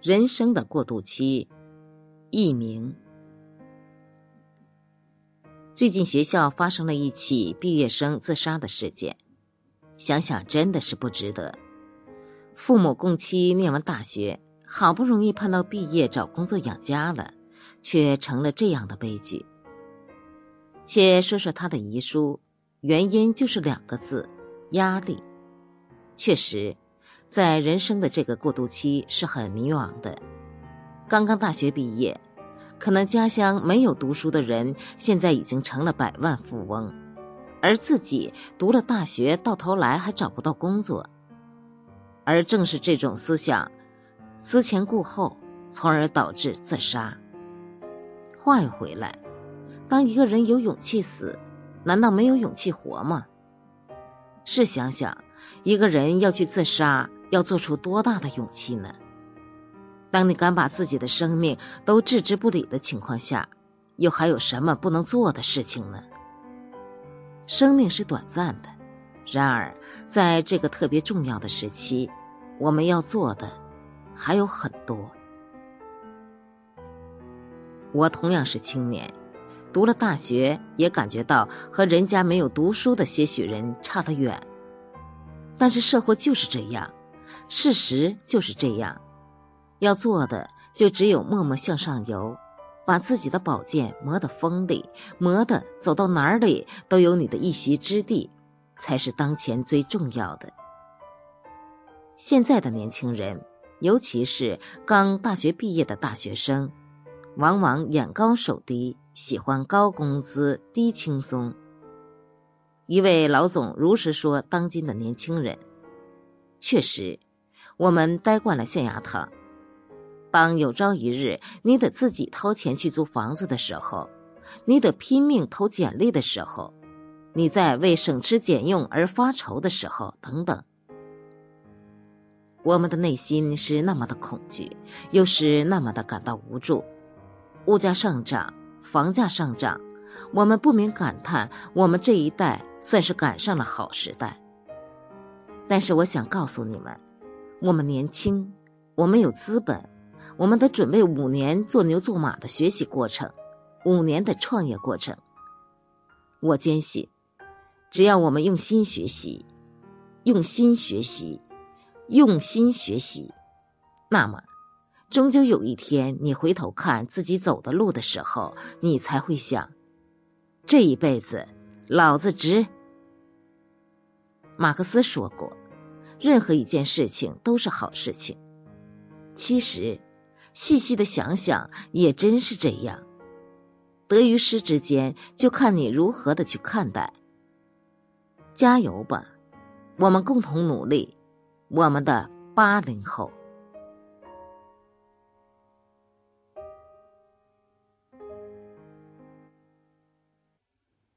人生的过渡期，佚名。最近学校发生了一起毕业生自杀的事件，想想真的是不值得。父母供妻念完大学，好不容易盼到毕业找工作养家了，却成了这样的悲剧。且说说他的遗书，原因就是两个字：压力。确实。在人生的这个过渡期是很迷茫的。刚刚大学毕业，可能家乡没有读书的人现在已经成了百万富翁，而自己读了大学，到头来还找不到工作。而正是这种思想，思前顾后，从而导致自杀。话又回来，当一个人有勇气死，难道没有勇气活吗？试想想，一个人要去自杀。要做出多大的勇气呢？当你敢把自己的生命都置之不理的情况下，又还有什么不能做的事情呢？生命是短暂的，然而在这个特别重要的时期，我们要做的还有很多。我同样是青年，读了大学，也感觉到和人家没有读书的些许人差得远。但是社会就是这样。事实就是这样，要做的就只有默默向上游，把自己的宝剑磨得锋利，磨得走到哪里都有你的一席之地，才是当前最重要的。现在的年轻人，尤其是刚大学毕业的大学生，往往眼高手低，喜欢高工资低轻松。一位老总如实说：“当今的年轻人，确实。”我们待惯了象牙塔，当有朝一日你得自己掏钱去租房子的时候，你得拼命投简历的时候，你在为省吃俭用而发愁的时候，等等，我们的内心是那么的恐惧，又是那么的感到无助。物价上涨，房价上涨，我们不免感叹：我们这一代算是赶上了好时代。但是，我想告诉你们。我们年轻，我们有资本，我们得准备五年做牛做马的学习过程，五年的创业过程。我坚信，只要我们用心学习，用心学习，用心学习，那么，终究有一天，你回头看自己走的路的时候，你才会想，这一辈子，老子值。马克思说过。任何一件事情都是好事情。其实，细细的想想，也真是这样。得与失之间，就看你如何的去看待。加油吧，我们共同努力，我们的八零后。